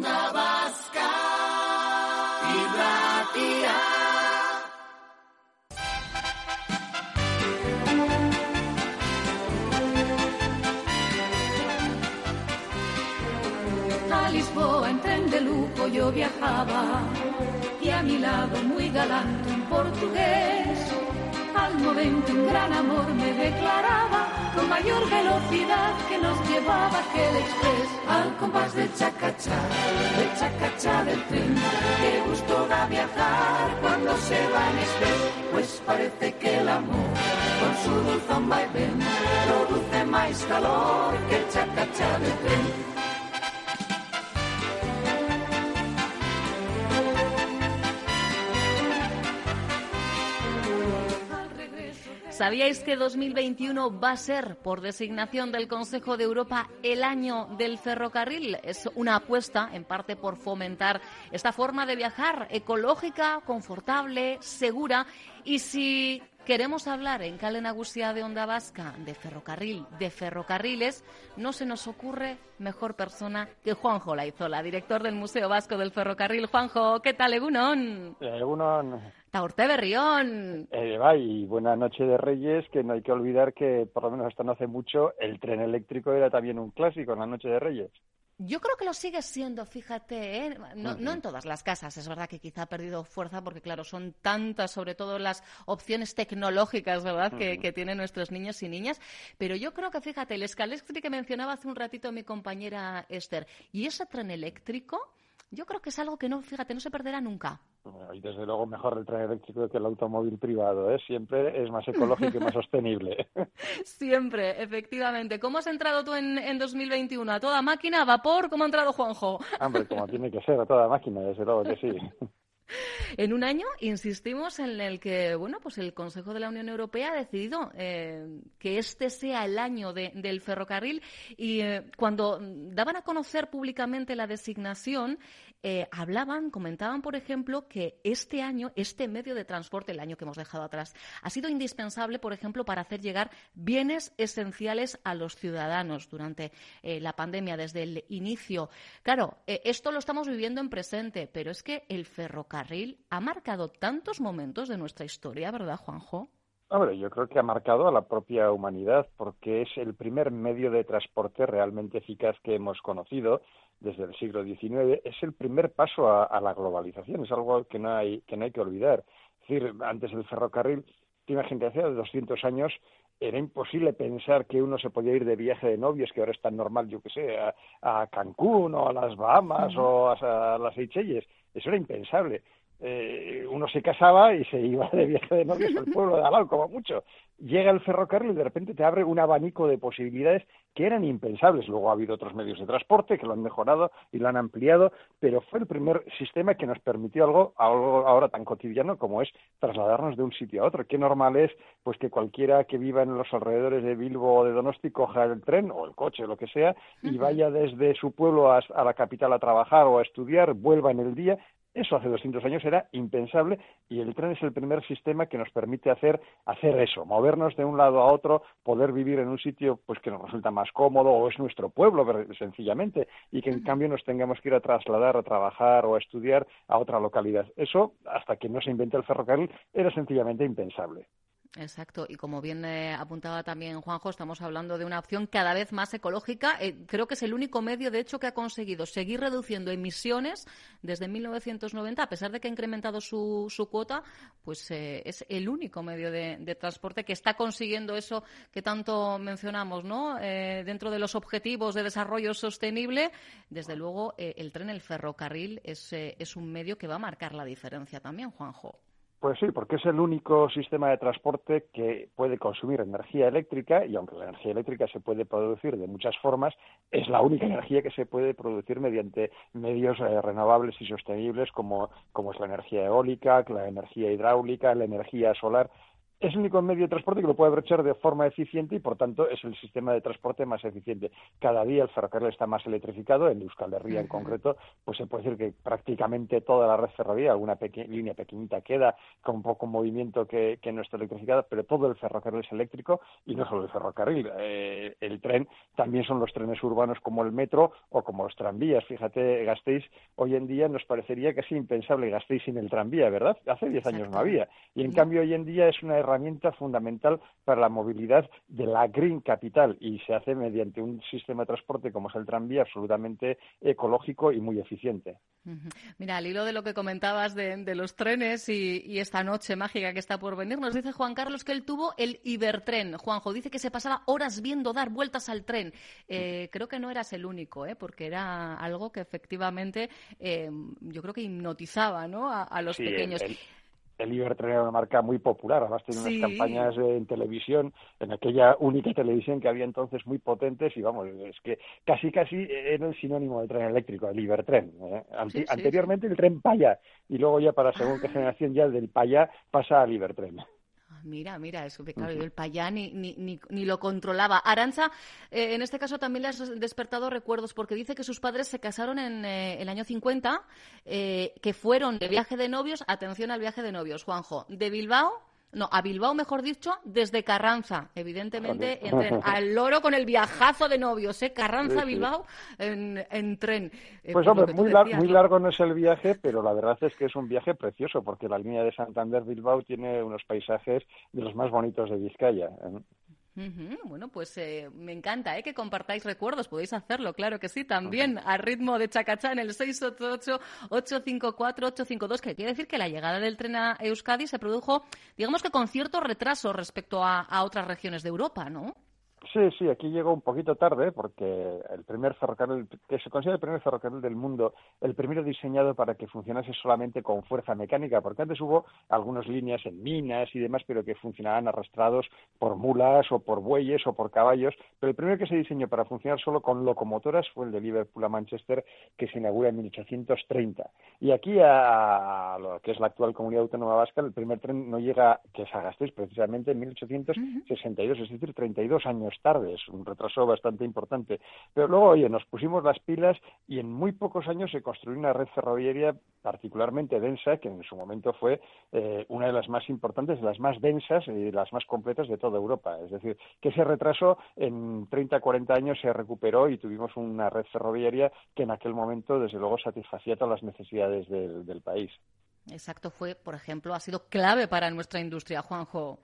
Onda Vasca irratia. A Lisboa en tren de lujo yo viajaba y a mi lado muy galante un portugués. Al momento un gran amor me declaraba con mayor velocidad que nos llevaba aquel express al compás de chacachá, de chacachá del tren. Qué gusto da viajar cuando se va en express, pues parece que el amor con su dulzón vaivén produce más calor que el chacachá del tren. ¿Sabíais que 2021 va a ser, por designación del Consejo de Europa, el año del ferrocarril? Es una apuesta, en parte, por fomentar esta forma de viajar ecológica, confortable, segura. Y si queremos hablar en Calen Agustia de Onda Vasca de ferrocarril, de ferrocarriles, no se nos ocurre mejor persona que Juanjo Laizola, director del Museo Vasco del Ferrocarril. Juanjo, ¿qué tal, Egunon? Egunon. Taurte Berrión. Eh, y buena noche de Reyes, que no hay que olvidar que, por lo menos hasta no hace mucho, el tren eléctrico era también un clásico en la noche de Reyes. Yo creo que lo sigue siendo, fíjate, ¿eh? no, no, en todas las casas, es verdad que quizá ha perdido fuerza porque, claro, son tantas, sobre todo las opciones tecnológicas, ¿verdad?, que, que, tienen nuestros niños y niñas. Pero yo creo que, fíjate, el Scalextric que mencionaba hace un ratito mi compañera Esther, y ese tren eléctrico, yo creo que es algo que no, fíjate, no se perderá nunca. Y desde luego mejor el tren eléctrico que el automóvil privado, ¿eh? Siempre es más ecológico y más sostenible. Siempre, efectivamente. ¿Cómo has entrado tú en, en 2021? ¿A toda máquina, a vapor? ¿Cómo ha entrado Juanjo? Hombre, como tiene que ser, a toda máquina, desde luego que sí. En un año, insistimos, en el que bueno, pues el Consejo de la Unión Europea ha decidido eh, que este sea el año de, del ferrocarril y eh, cuando daban a conocer públicamente la designación, eh, hablaban, comentaban, por ejemplo, que este año, este medio de transporte, el año que hemos dejado atrás, ha sido indispensable, por ejemplo, para hacer llegar bienes esenciales a los ciudadanos durante eh, la pandemia, desde el inicio. Claro, eh, esto lo estamos viviendo en presente, pero es que el ferrocarril ha marcado tantos momentos de nuestra historia, ¿verdad, Juanjo? Hombre, yo creo que ha marcado a la propia humanidad porque es el primer medio de transporte realmente eficaz que hemos conocido desde el siglo XIX. Es el primer paso a, a la globalización, es algo que no hay que, no hay que olvidar. Es decir, antes del ferrocarril, imagínate, hace 200 años era imposible pensar que uno se podía ir de viaje de novios, que ahora es tan normal, yo que sé, a, a Cancún o a las Bahamas uh -huh. o a, a las Seychelles. Eso era impensable eh, uno se casaba y se iba de viaje de novios al pueblo de Alal, como mucho. Llega el ferrocarril y de repente te abre un abanico de posibilidades que eran impensables. Luego ha habido otros medios de transporte que lo han mejorado y lo han ampliado, pero fue el primer sistema que nos permitió algo, algo ahora tan cotidiano como es trasladarnos de un sitio a otro. Qué normal es pues que cualquiera que viva en los alrededores de Bilbo o de Donosti coja el tren o el coche, lo que sea, y vaya desde su pueblo a, a la capital a trabajar o a estudiar, vuelva en el día, eso hace 200 años era impensable y el tren es el primer sistema que nos permite hacer, hacer eso, movernos de un lado a otro, poder vivir en un sitio pues que nos resulta más cómodo o es nuestro pueblo sencillamente y que en cambio nos tengamos que ir a trasladar, a trabajar o a estudiar a otra localidad. Eso, hasta que no se inventó el ferrocarril, era sencillamente impensable. Exacto, y como bien eh, apuntaba también Juanjo, estamos hablando de una opción cada vez más ecológica. Eh, creo que es el único medio, de hecho, que ha conseguido seguir reduciendo emisiones desde 1990, a pesar de que ha incrementado su, su cuota, pues eh, es el único medio de, de, transporte que está consiguiendo eso que tanto mencionamos, ¿no? dentro de los objetivos de desarrollo sostenible, desde luego el tren, el ferrocarril, es, es un medio que va a marcar la diferencia también, Juanjo. Pues sí, porque es el único sistema de transporte que puede consumir energía eléctrica y aunque la energía eléctrica se puede producir de muchas formas, es la única energía que se puede producir mediante medios eh, renovables y sostenibles como, como es la energía eólica, la energía hidráulica, la energía solar. Es el único medio de transporte que lo puede aprovechar de forma eficiente y, por tanto, es el sistema de transporte más eficiente. Cada día el ferrocarril está más electrificado, en Euskal Herria en concreto, pues se puede decir que prácticamente toda la red ferroviaria, alguna línea pequeñita queda con poco movimiento que, no está electrificada, pero todo el ferrocarril es eléctrico y no solo el ferrocarril, eh, el tren también son los trenes urbanos como el metro o como los tranvías. Fíjate, Gasteiz hoy en día nos parecería casi impensable Gasteiz sin el tranvía, ¿verdad? Hace 10 años no había. Y en cambio hoy en día es una herramienta fundamental para la movilidad de la Green Capital y se hace mediante un sistema de transporte como es el tranvía absolutamente ecológico y muy eficiente. Mira, al hilo de lo que comentabas de, los trenes y, esta noche mágica que está por venir, nos dice Juan Carlos que él tuvo el Ibertren. Juanjo dice que se pasaba horas viendo dar vueltas al tren. Eh, creo que no eras el único, ¿eh? porque era algo que efectivamente eh, yo creo que hipnotizaba ¿no? a, los pequeños el Ibertren era una marca muy popular, además tiene unas campañas en televisión, en aquella única televisión que había entonces muy potentes y vamos, es que casi casi era el sinónimo del tren eléctrico, el Ibertren. ¿eh? anteriormente el tren Paya y luego ya para según qué generación ya del Paya pasa al Ibertren. Mira, mira, eso, claro, el payá ni, ni, ni, lo controlaba. Aranza, eh, en este caso también le has despertado recuerdos porque dice que sus padres se casaron en eh, el año 50, eh, que fueron de viaje de novios, atención al viaje de novios, Juanjo, de Bilbao no, a Bilbao, mejor dicho, desde Carranza. Evidentemente, al loro con el viajazo de novios, ¿eh? Carranza-Bilbao en, tren. Eh, pues hombre, muy, muy largo no es el viaje, pero la verdad es que es un viaje precioso, porque la línea de Santander-Bilbao tiene unos paisajes de los más bonitos de Vizcaya. ¿eh? Bueno, pues eh, me encanta ¿eh? que compartáis recuerdos. Podéis hacerlo, claro que sí, también a ritmo de chacachá en el 688-854-852, que quiere decir que la llegada del tren a Euskadi se produjo, digamos que con cierto retraso respecto a, a otras regiones de Europa, ¿no? Sí, sí, aquí llegó un poquito tarde porque el primer ferrocarril, que se considera el primer ferrocarril del mundo, el primero diseñado para que funcionase solamente con fuerza mecánica, porque antes hubo algunas líneas en minas y demás, pero que funcionaban arrastrados por mulas o por bueyes o por caballos, pero el primero que se diseñó para funcionar solo con locomotoras fue el de Liverpool a Manchester, que se inaugura en 1830. Y aquí, a, lo que es la actual comunidad autónoma vasca, el primer tren no llega, que es a precisamente en 1862, es decir, 32 años tarde, es un retraso bastante importante. Pero luego, oye, nos pusimos las pilas y en muy pocos años se construyó una red ferroviaria particularmente densa, que en su momento fue eh, una de las más importantes, las más densas y las más completas de toda Europa. Es decir, que ese retraso en 30, 40 años se recuperó y tuvimos una red ferroviaria que en aquel momento, desde luego, satisfacía todas las necesidades del país. Exacto, fue, por ejemplo, ha sido clave para nuestra industria, Juanjo.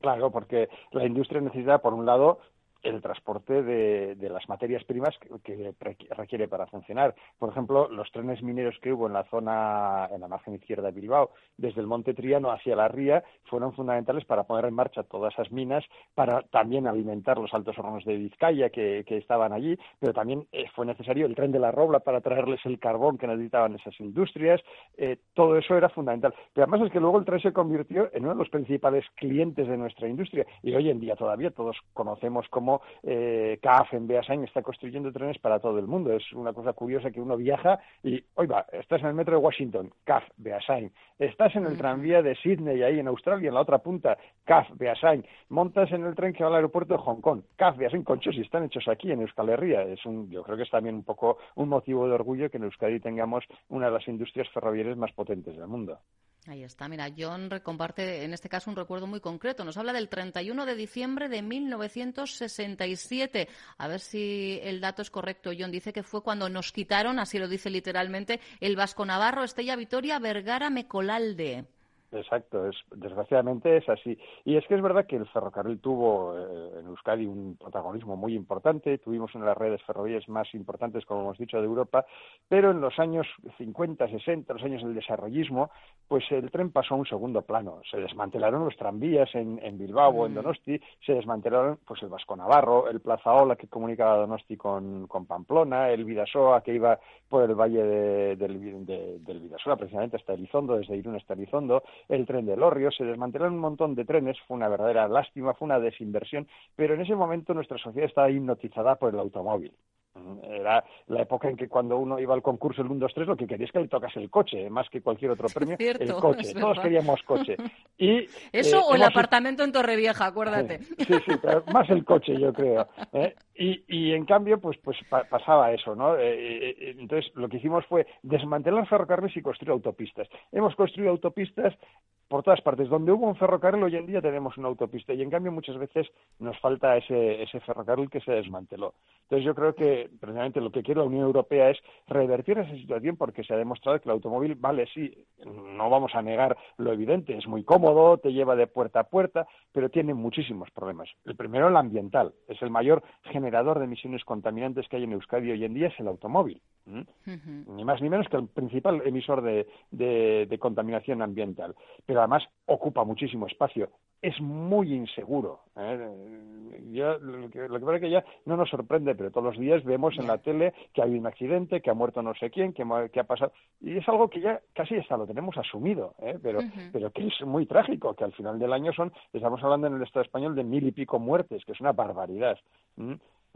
Claro, porque la industria necesita, por un lado, el transporte de, las materias primas que, requiere para funcionar. Por ejemplo, los trenes mineros que hubo en la zona, en la margen izquierda de Bilbao, desde el Monte Triano hacia la Ría, fueron fundamentales para poner en marcha todas esas minas, para también alimentar los altos hornos de Vizcaya que, estaban allí, pero también eh, fue necesario el tren de la Robla para traerles el carbón que necesitaban esas industrias. Eh, todo eso era fundamental. Pero además es que luego el tren se convirtió en uno de los principales clientes de nuestra industria y hoy en día todavía todos conocemos cómo eh, CAF en Beasain está construyendo trenes para todo el mundo. Es una cosa curiosa que uno viaja y, oiga, estás en el metro de Washington, CAF, Beasain. Estás en el tranvía de Sydney, ahí en Australia, en la otra punta, CAF, Beasain. Montas en el tren que va al aeropuerto de Hong Kong, CAF, Beasain, conchos y están hechos aquí en Euskal Herria. Es un, yo creo que es también un poco un motivo de orgullo que en Euskadi tengamos una de las industrias ferroviarias más potentes del mundo. Ahí está, mira, John comparte en este caso un recuerdo muy concreto. Nos habla del 31 de diciembre de 1967. A ver si el dato es correcto, John. Dice que fue cuando nos quitaron, así lo dice literalmente, el Vasco Navarro, Estella Vitoria, Vergara, Mecolalde. Exacto, es, desgraciadamente es así. Y es que es verdad que el ferrocarril tuvo eh, en Euskadi un protagonismo muy importante, tuvimos una de las redes ferroviarias más importantes, como hemos dicho, de Europa, pero en los años 50, 60, los años del desarrollismo, pues el tren pasó a un segundo plano. Se desmantelaron los tranvías en, Bilbao o en mm. Donosti, se desmantelaron pues el Vasco Navarro, el Plaza Ola que comunicaba Donosti con, Pamplona, el Vidasoa que iba por el valle del, del Vidasoa, precisamente hasta Elizondo, desde Irún hasta Elizondo, el tren de Lorrio, se desmantelaron un montón de trenes, fue una verdadera lástima, fue una desinversión, pero en ese momento nuestra sociedad estaba hipnotizada por el automóvil Era la época en que cuando uno iba al concurso el 1, 2, 3, lo que quería es que le tocase el coche, más que cualquier otro premio, el coche. Todos queríamos coche. Y, Eso o el apartamento en Torrevieja, acuérdate. Sí, sí, pero más el coche, yo creo. ¿eh? Y, y en cambio, pues, pues pasaba eso, ¿no? Eh, eh, entonces, lo que hicimos fue desmantelar ferrocarriles y construir autopistas. Hemos construido autopistas por todas partes. Donde hubo un ferrocarril, hoy en día tenemos una autopista. Y en cambio, muchas veces nos falta ese, ese ferrocarril que se desmanteló. Entonces, yo creo que, precisamente, lo que quiere la Unión Europea es revertir esa situación porque se ha demostrado que el automóvil, vale, sí, no vamos a negar lo evidente, es muy cómodo, te lleva de puerta a puerta, pero tiene muchísimos problemas. El primero, el ambiental. Es el mayor generador de emisiones contaminantes que hay en Euskadi hoy en día, es el automóvil. Ni más ni menos que el principal emisor de, de contaminación ambiental. Pero además ocupa muchísimo espacio. Es muy inseguro. ¿eh? lo, que, lo pasa es que ya no nos sorprende, pero todos los días vemos en la tele que ha habido un accidente, que ha muerto no sé quién, que, ha pasado. Y es algo que ya casi hasta lo tenemos asumido, ¿eh? pero, pero que es muy trágico, que al final del año son, estamos hablando en el Estado español de mil y pico muertes, que es una barbaridad.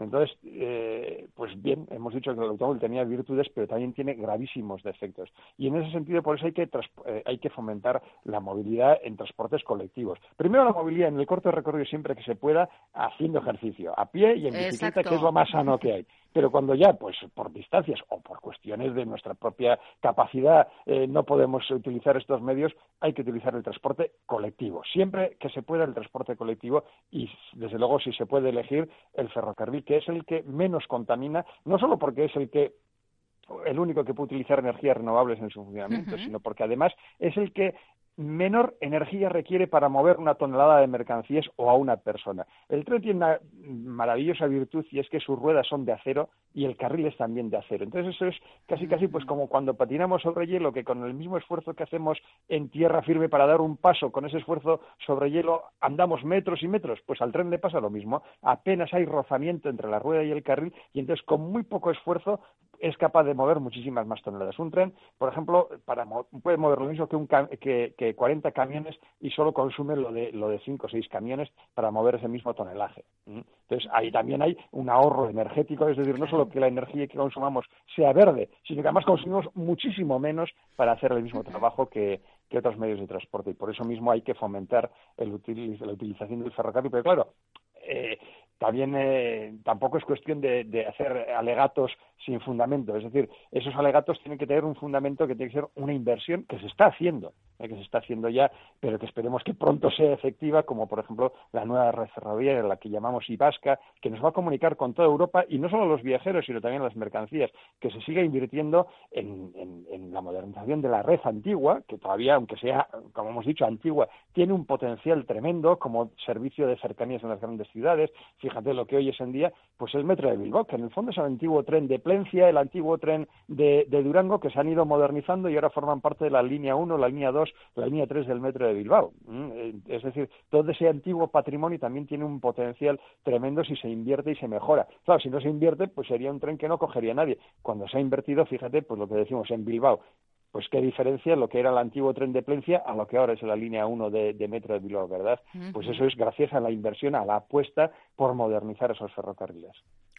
Entonces, eh, pues bien, hemos dicho que el automóvil tenía virtudes, pero también tiene gravísimos defectos. Y en ese sentido, por eso hay que, eh, hay que fomentar la movilidad en transportes colectivos. Primero, la movilidad en el corto recorrido siempre que se pueda, haciendo ejercicio, a pie y en bicicleta, que es lo más sano que hay. Pero cuando ya, pues por distancias o por cuestiones de nuestra propia capacidad, eh, no podemos utilizar estos medios, hay que utilizar el transporte colectivo. Siempre que se pueda el transporte colectivo y, desde luego, si se puede elegir el ferrocarril, que es el que menos contamina, no solo porque es el que el único que puede utilizar energías renovables en su funcionamiento, sino porque además es el que menor energía requiere para mover una tonelada de mercancías o a una persona. El tren tiene una maravillosa virtud y es que sus ruedas son de acero y el carril es también de acero. Entonces eso es casi casi pues como cuando patinamos sobre hielo, que con el mismo esfuerzo que hacemos en tierra firme para dar un paso, con ese esfuerzo sobre hielo andamos metros y metros, pues al tren le pasa lo mismo. Apenas hay rozamiento entre la rueda y el carril y entonces con muy poco esfuerzo es capaz de mover muchísimas más toneladas. Un tren, por ejemplo, para, puede mover lo mismo que, un, que, que 40 camiones y solo consume lo de, lo de 5 o 6 camiones para mover ese mismo tonelaje. Entonces, ahí también hay un ahorro energético, es decir, no solo que la energía que consumamos sea verde, sino que además consumimos muchísimo menos para hacer el mismo trabajo que, que otros medios de transporte. Y por eso mismo hay que fomentar el la utilización del ferrocarril. Pero claro, eh, también eh, tampoco es cuestión de, hacer alegatos sin fundamento. Es decir, esos alegatos tienen que tener un fundamento que tiene que ser una inversión que se está haciendo, eh, que se está haciendo ya, pero que esperemos que pronto sea efectiva, como por ejemplo la nueva red ferroviaria, la que llamamos IVASCA, que nos va a comunicar con toda Europa y no solo los viajeros, sino también las mercancías, que se siga invirtiendo en, en la modernización de la red antigua, que todavía, aunque sea, como hemos dicho, antigua, tiene un potencial tremendo como servicio de cercanías en las grandes ciudades fíjate lo que hoy es en día, pues el metro de Bilbao, que en el fondo es el antiguo tren de Plencia, el antiguo tren de, Durango, que se han ido modernizando y ahora forman parte de la línea 1, la línea 2, la línea 3 del metro de Bilbao. Eh, es decir, todo ese antiguo patrimonio también tiene un potencial tremendo si se invierte y se mejora. Claro, si no se invierte, pues sería un tren que no cogería nadie. Cuando se ha invertido, fíjate, pues lo que decimos en Bilbao, pues qué diferencia lo que era el antiguo tren de Plencia a lo que ahora es la línea 1 de, Metro de Bilbao, ¿verdad? Pues eso es gracias a la inversión, a la apuesta por modernizar esos ferrocarriles.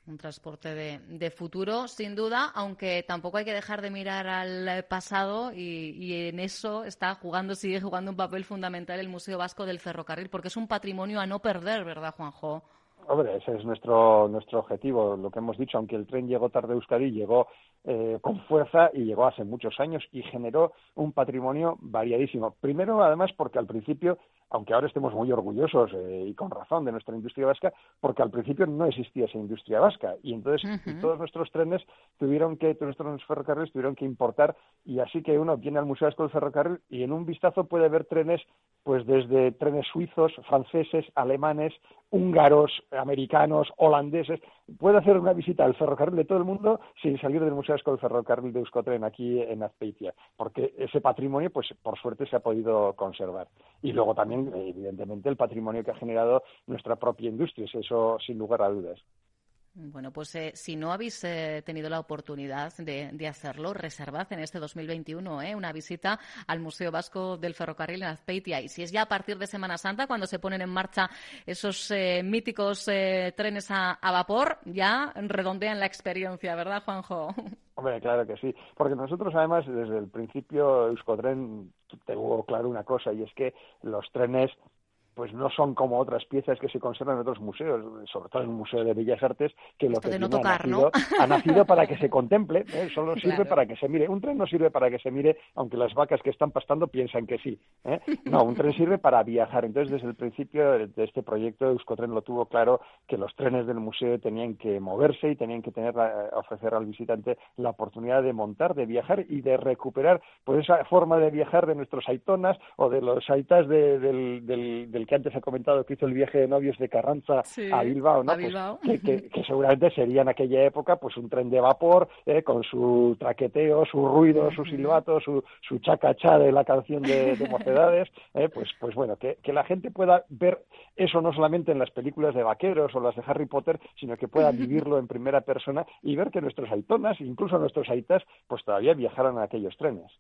Un transporte de, futuro, sin duda, aunque tampoco hay que dejar de mirar al pasado y, y, en eso está jugando, sigue jugando un papel fundamental el Museo Vasco del Ferrocarril, porque es un patrimonio a no perder, ¿verdad, Juanjo? Hombre, ese es nuestro, nuestro objetivo, lo que hemos dicho, aunque el tren llegó tarde a Euskadi, llegó eh, con fuerza y llegó hace muchos años y generó un patrimonio variadísimo. Primero, además, porque al principio aunque ahora estemos muy orgullosos eh, y con razón de nuestra industria vasca, porque al principio no existía esa industria vasca. Y entonces todos nuestros trenes tuvieron que, todos nuestros ferrocarriles tuvieron que importar y así que uno viene al Museo Vasco del Ferrocarril y en un vistazo puede ver trenes, pues desde trenes suizos, franceses, alemanes, húngaros, americanos, holandeses, puede hacer una visita al ferrocarril de todo el mundo sin salir del Museo del Ferrocarril de Euskotren aquí en Azpeitia, porque ese patrimonio, pues por suerte se ha podido conservar. Y luego también evidentemente, el patrimonio que ha generado nuestra propia industria, eso sin lugar a dudas. Bueno, pues eh, si no habéis eh, tenido la oportunidad de, hacerlo, reservad en este 2021 eh, una visita al Museo Vasco del Ferrocarril en Azpeitia. Y si es ya a partir de Semana Santa, cuando se ponen en marcha esos míticos trenes a, vapor, ya redondean la experiencia, ¿verdad, Juanjo? Hombre, claro que sí. Porque nosotros, además, desde el principio, Euskotren tuvo claro una cosa, y es que los trenes pues no son como otras piezas que se conservan en otros museos, sobre todo en el Museo de Bellas Artes, que lo que no ha, nacido, para que se contemple, ¿eh? solo sirve para que se mire. Un tren no sirve para que se mire, aunque las vacas que están pastando piensan que sí. ¿eh? No, un tren sirve para viajar. Entonces, desde el principio de este proyecto, Euskotren lo tuvo claro que los trenes del museo tenían que moverse y tenían que tener ofrecer al visitante la oportunidad de montar, de viajar y de recuperar pues esa forma de viajar de nuestros aitonas o de los aitas del, del el que antes he comentado que hizo el viaje de novios de Carranza a Bilbao, ¿no? Pues que, seguramente sería en aquella época pues un tren de vapor eh, con su traqueteo, su ruido, su silbato, su, su chacachá de la canción de, Mocedades, eh, pues, pues bueno, que, que la gente pueda ver eso no solamente en las películas de vaqueros o las de Harry Potter, sino que pueda vivirlo en primera persona y ver que nuestros aitonas, incluso nuestros aitas, pues todavía viajaran a aquellos trenes.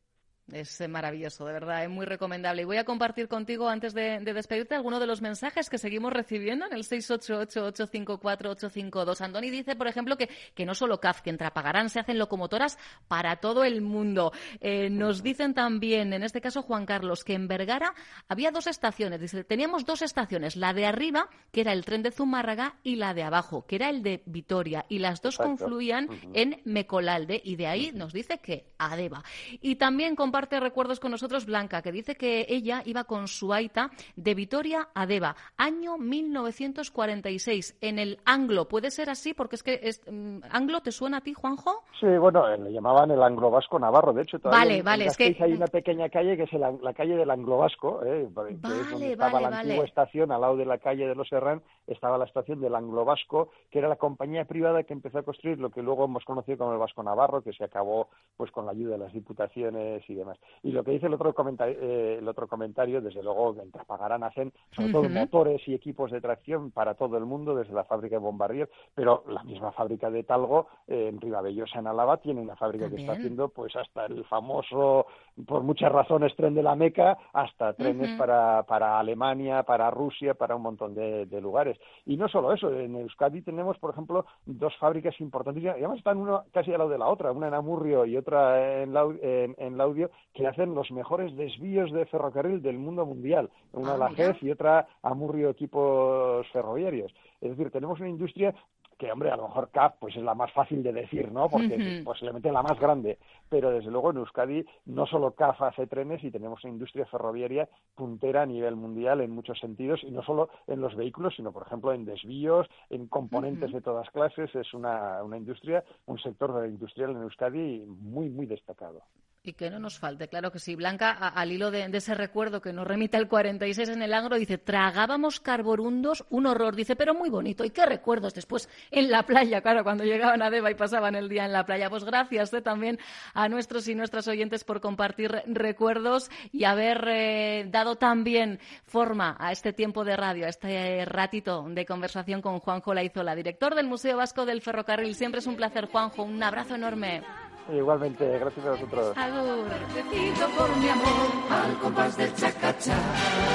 Es eh, maravilloso, de verdad, es muy recomendable. Y voy a compartir contigo, antes de, despedirte, algunos de los mensajes que seguimos recibiendo en el 688-854-852. Andoni dice, por ejemplo, que, que no solo CAF, que en Trapagarán se hacen locomotoras para todo el mundo. Eh, nos dicen también, en este caso Juan Carlos, que en Vergara había dos estaciones. Dice, teníamos dos estaciones, la de arriba, que era el tren de Zumárraga, y la de abajo, que era el de Vitoria. Y las dos confluían en Mecolalde, y de ahí nos dice que Adeba. Y también comparte comparte recuerdos con nosotros Blanca, que dice que ella iba con su aita de Vitoria a Deva, año 1946, en el Anglo. ¿Puede ser así? Porque es que es, mm, ¿Anglo te suena a ti, Juanjo? Sí, bueno, eh, le llamaban el Anglo Vasco Navarro, de hecho. Vale, vale, es que... Hay una pequeña calle que es la calle del Anglo Vasco, eh, que es donde estaba la antigua estación, al lado de la calle de los Serrán, estaba la estación del Anglo Vasco, que era la compañía privada que empezó a construir lo que luego hemos conocido como el Vasco Navarro, que se acabó pues con la ayuda de las diputaciones y demás. Y lo que dice el otro comentario, eh, el otro comentario desde luego, mientras pagarán hacen sobre todo motores y equipos de tracción para todo el mundo, desde la fábrica de Bombardier, pero la misma fábrica de Talgo eh, en Ribabellosa, en Álava, tiene una fábrica que está haciendo pues hasta el famoso, por muchas razones, tren de la Meca, hasta trenes para, para Alemania, para Rusia, para un montón de, lugares. Y no solo eso, en Euskadi tenemos, por ejemplo, dos fábricas importantes, y además están una casi al lado de la otra, una en Amurrio y otra en, en, en Laudio, que hacen los mejores desvíos de ferrocarril del mundo mundial, una a la GEF y otra a Murrio Equipos Ferroviarios. Es decir, tenemos una industria que hombre, a lo mejor CAF pues es la más fácil de decir, ¿no? Porque posiblemente la más grande, pero desde luego en Euskadi no solo CAF hace trenes y tenemos una industria ferroviaria puntera a nivel mundial en muchos sentidos y no solo en los vehículos, sino por ejemplo en desvíos, en componentes de todas clases, es una, una industria, un sector industrial en Euskadi muy muy destacado. Y que no nos falte, claro que sí. Blanca, al hilo de, ese recuerdo que nos remite el 46 en el Angro, dice, tragábamos carborundos, un horror, dice, pero muy bonito. ¿Y qué recuerdos después en la playa? Claro, cuando llegaban a Deva y pasaban el día en la playa. Pues gracias eh, también a nuestros y nuestras oyentes por compartir recuerdos y haber eh, dado también forma a este tiempo de radio, a este ratito de conversación con Juanjo Laizola, director del Museo Vasco del Ferrocarril. Siempre es un placer, Juanjo. Un abrazo enorme. Igualmente, gracias a vosotros. Agur. Por mi amor, al compás del chacachá,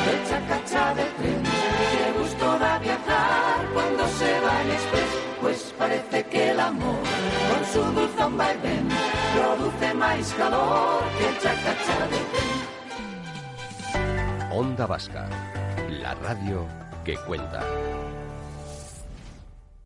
del chacachá del tren. Qué gusto da viajar cuando se va el express, pues parece que el amor, con su dulzón vaivén, produce más calor que el chacachá del tren. Onda Vasca, la radio que cuenta.